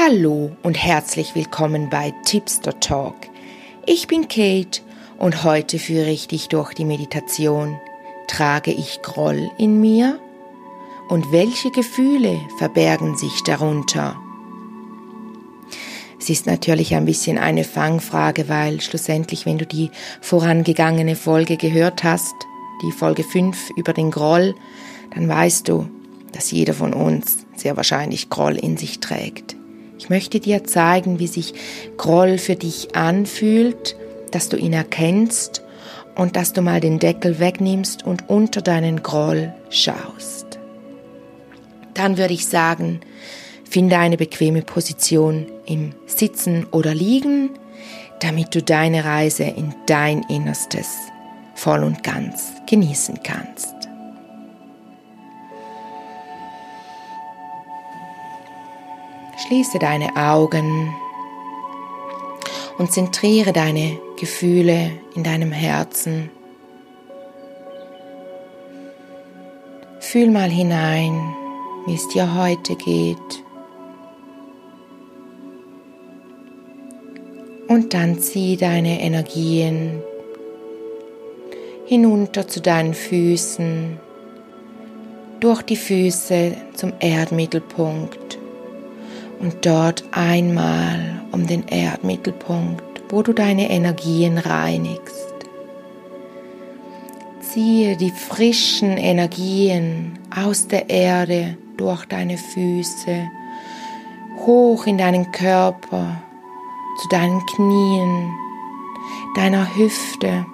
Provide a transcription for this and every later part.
Hallo und herzlich willkommen bei Tipster Talk. Ich bin Kate und heute führe ich dich durch die Meditation. Trage ich Groll in mir? Und welche Gefühle verbergen sich darunter? Es ist natürlich ein bisschen eine Fangfrage, weil schlussendlich, wenn du die vorangegangene Folge gehört hast, die Folge 5 über den Groll, dann weißt du, dass jeder von uns sehr wahrscheinlich Groll in sich trägt. Ich möchte dir zeigen, wie sich Groll für dich anfühlt, dass du ihn erkennst und dass du mal den Deckel wegnimmst und unter deinen Groll schaust. Dann würde ich sagen, finde eine bequeme Position im Sitzen oder Liegen, damit du deine Reise in dein Innerstes voll und ganz genießen kannst. Schließe deine Augen und zentriere deine Gefühle in deinem Herzen. Fühl mal hinein, wie es dir heute geht. Und dann zieh deine Energien hinunter zu deinen Füßen, durch die Füße zum Erdmittelpunkt und dort einmal um den Erdmittelpunkt, wo du deine Energien reinigst. Ziehe die frischen Energien aus der Erde durch deine Füße hoch in deinen Körper, zu deinen Knien, deiner Hüfte,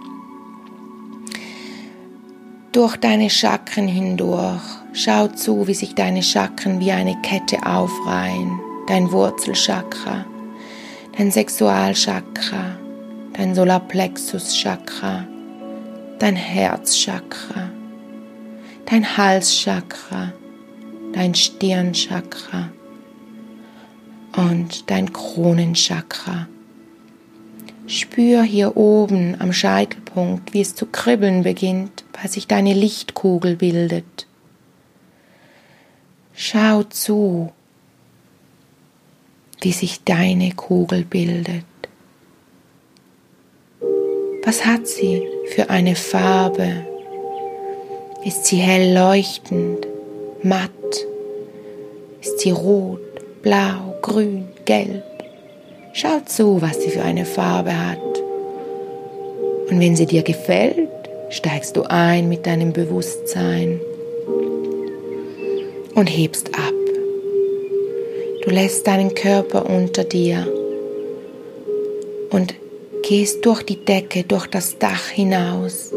durch deine Chakren hindurch. Schau zu, wie sich deine Chakren wie eine Kette aufreihen dein Wurzelchakra, dein Sexualchakra, dein Solarplexuschakra, dein Herzchakra, dein Halschakra, dein Stirnchakra und dein Kronenchakra. Spür hier oben am Scheitelpunkt, wie es zu kribbeln beginnt, weil sich deine Lichtkugel bildet. Schau zu, wie sich deine Kugel bildet. Was hat sie für eine Farbe? Ist sie hell leuchtend, matt? Ist sie rot, blau, grün, gelb? Schau zu, was sie für eine Farbe hat. Und wenn sie dir gefällt, steigst du ein mit deinem Bewusstsein und hebst ab. Du lässt deinen Körper unter dir und gehst durch die Decke, durch das Dach hinaus.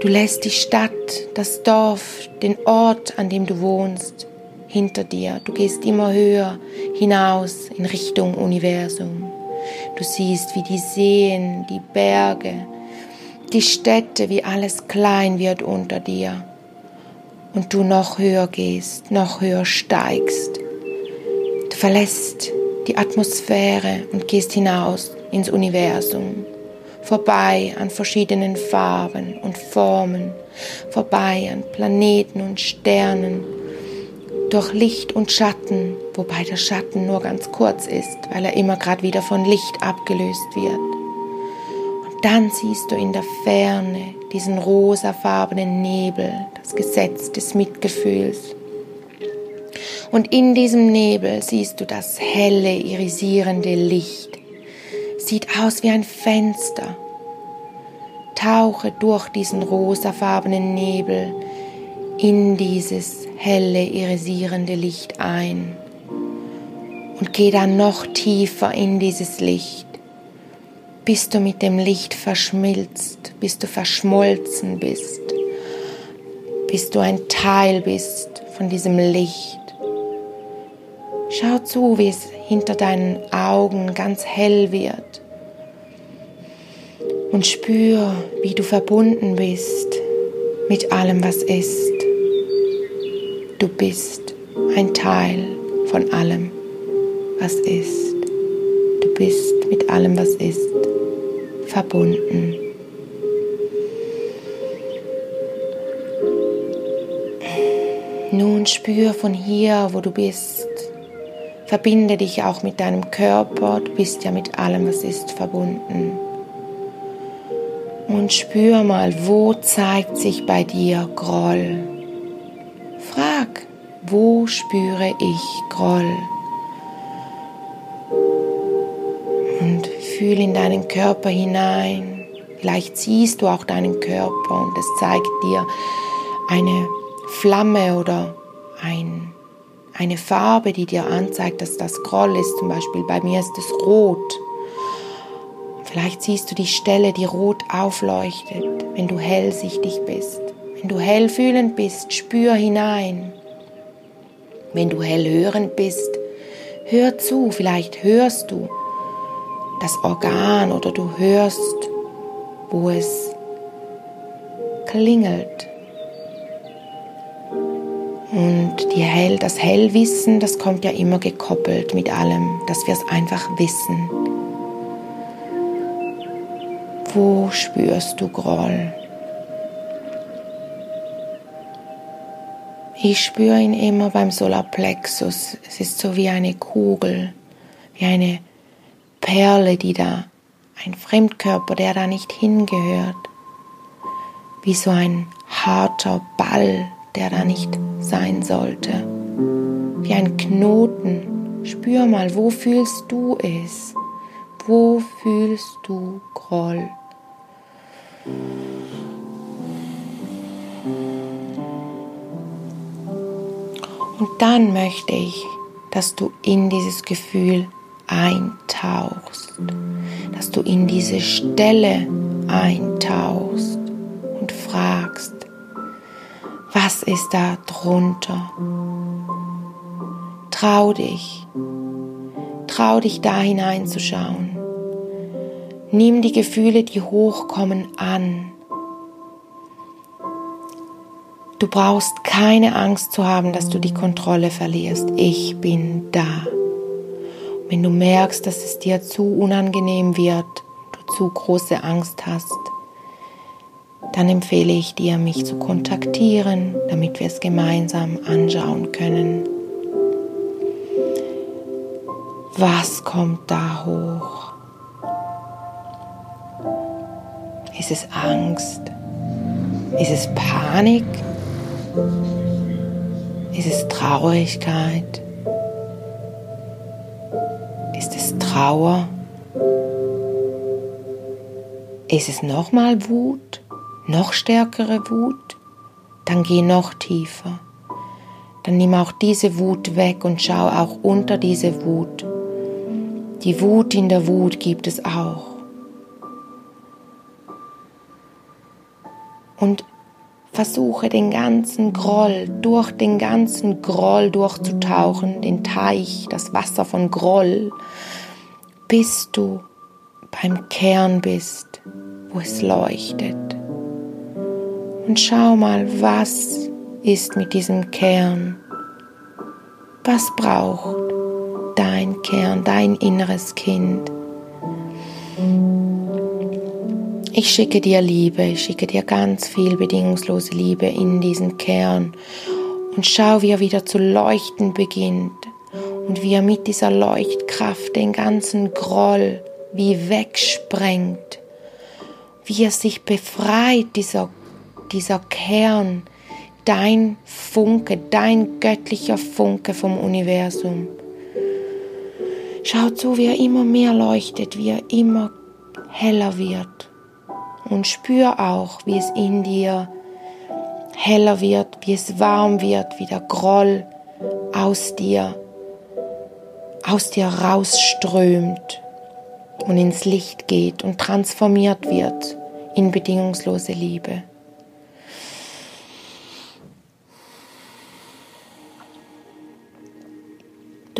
Du lässt die Stadt, das Dorf, den Ort, an dem du wohnst, hinter dir. Du gehst immer höher hinaus in Richtung Universum. Du siehst, wie die Seen, die Berge, die Städte, wie alles klein wird unter dir. Und du noch höher gehst, noch höher steigst verlässt die Atmosphäre und gehst hinaus ins Universum, vorbei an verschiedenen Farben und Formen, vorbei an Planeten und Sternen, durch Licht und Schatten, wobei der Schatten nur ganz kurz ist, weil er immer gerade wieder von Licht abgelöst wird. Und dann siehst du in der Ferne diesen rosafarbenen Nebel, das Gesetz des Mitgefühls und in diesem Nebel siehst du das helle, irisierende Licht. Sieht aus wie ein Fenster. Tauche durch diesen rosafarbenen Nebel in dieses helle, irisierende Licht ein und geh dann noch tiefer in dieses Licht, bis du mit dem Licht verschmilzt, bis du verschmolzen bist, bis du ein Teil bist von diesem Licht. Schau zu, wie es hinter deinen Augen ganz hell wird. Und spür, wie du verbunden bist mit allem, was ist. Du bist ein Teil von allem, was ist. Du bist mit allem, was ist, verbunden. Nun spür von hier, wo du bist, Verbinde dich auch mit deinem Körper, du bist ja mit allem, was ist, verbunden. Und spür mal, wo zeigt sich bei dir Groll? Frag, wo spüre ich Groll? Und fühl in deinen Körper hinein. Vielleicht siehst du auch deinen Körper und es zeigt dir eine Flamme oder ein eine Farbe, die dir anzeigt, dass das Groll ist. Zum Beispiel bei mir ist es rot. Vielleicht siehst du die Stelle, die rot aufleuchtet, wenn du hellsichtig bist. Wenn du hellfühlend bist, spür hinein. Wenn du hellhörend bist, hör zu, vielleicht hörst du das Organ oder du hörst, wo es klingelt. Und Hell, das Hellwissen, das kommt ja immer gekoppelt mit allem, dass wir es einfach wissen. Wo spürst du Groll? Ich spüre ihn immer beim Solarplexus. Es ist so wie eine Kugel, wie eine Perle, die da, ein Fremdkörper, der da nicht hingehört, wie so ein harter Ball, der da nicht sein sollte. Wie ein Knoten. Spür mal, wo fühlst du es? Wo fühlst du Groll? Und dann möchte ich, dass du in dieses Gefühl eintauchst, dass du in diese Stelle eintauchst was ist da drunter? Trau dich, trau dich da hineinzuschauen. Nimm die Gefühle, die hochkommen, an. Du brauchst keine Angst zu haben, dass du die Kontrolle verlierst. Ich bin da. Wenn du merkst, dass es dir zu unangenehm wird, du zu große Angst hast, dann empfehle ich dir, mich zu kontaktieren, damit wir es gemeinsam anschauen können. Was kommt da hoch? Ist es Angst? Ist es Panik? Ist es Traurigkeit? Ist es Trauer? Ist es nochmal Wut? Noch stärkere Wut, dann geh noch tiefer. Dann nimm auch diese Wut weg und schau auch unter diese Wut. Die Wut in der Wut gibt es auch. Und versuche den ganzen Groll, durch den ganzen Groll durchzutauchen, den Teich, das Wasser von Groll, bis du beim Kern bist, wo es leuchtet. Und schau mal, was ist mit diesem Kern? Was braucht dein Kern, dein inneres Kind? Ich schicke dir Liebe, ich schicke dir ganz viel bedingungslose Liebe in diesen Kern und schau, wie er wieder zu leuchten beginnt und wie er mit dieser Leuchtkraft den ganzen Groll wie wegsprengt, wie er sich befreit, dieser dieser Kern, dein Funke, dein göttlicher Funke vom Universum. Schau zu, wie er immer mehr leuchtet, wie er immer heller wird. Und spür auch, wie es in dir heller wird, wie es warm wird, wie der Groll aus dir, aus dir rausströmt und ins Licht geht und transformiert wird in bedingungslose Liebe.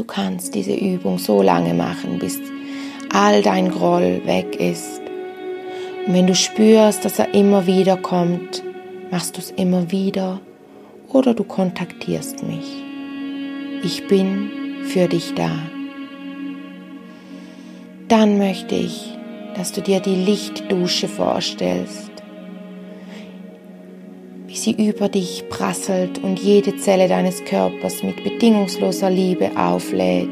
Du kannst diese Übung so lange machen, bis all dein Groll weg ist. Und wenn du spürst, dass er immer wieder kommt, machst du es immer wieder oder du kontaktierst mich. Ich bin für dich da. Dann möchte ich, dass du dir die Lichtdusche vorstellst wie sie über dich prasselt und jede Zelle deines Körpers mit bedingungsloser Liebe auflädt,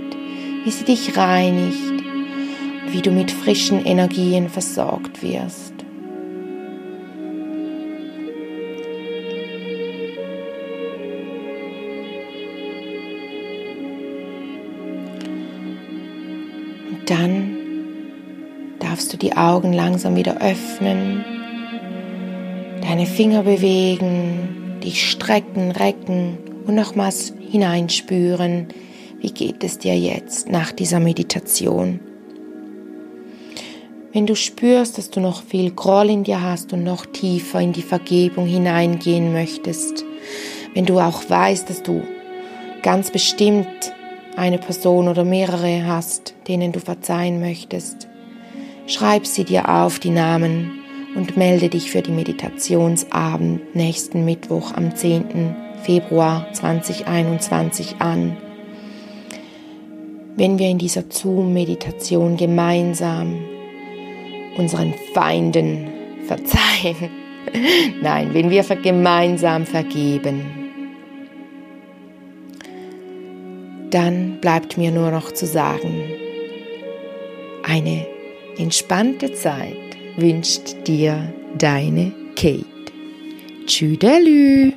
wie sie dich reinigt und wie du mit frischen Energien versorgt wirst. Und dann darfst du die Augen langsam wieder öffnen, deine Finger bewegen, dich strecken, recken und nochmals hineinspüren, wie geht es dir jetzt nach dieser Meditation. Wenn du spürst, dass du noch viel Groll in dir hast und noch tiefer in die Vergebung hineingehen möchtest, wenn du auch weißt, dass du ganz bestimmt eine Person oder mehrere hast, denen du verzeihen möchtest, schreib sie dir auf, die Namen, und melde dich für die Meditationsabend nächsten Mittwoch am 10. Februar 2021 an. Wenn wir in dieser Zoom-Meditation gemeinsam unseren Feinden verzeihen, nein, wenn wir gemeinsam vergeben, dann bleibt mir nur noch zu sagen, eine entspannte Zeit wünscht dir deine Kate. Tschüdelü!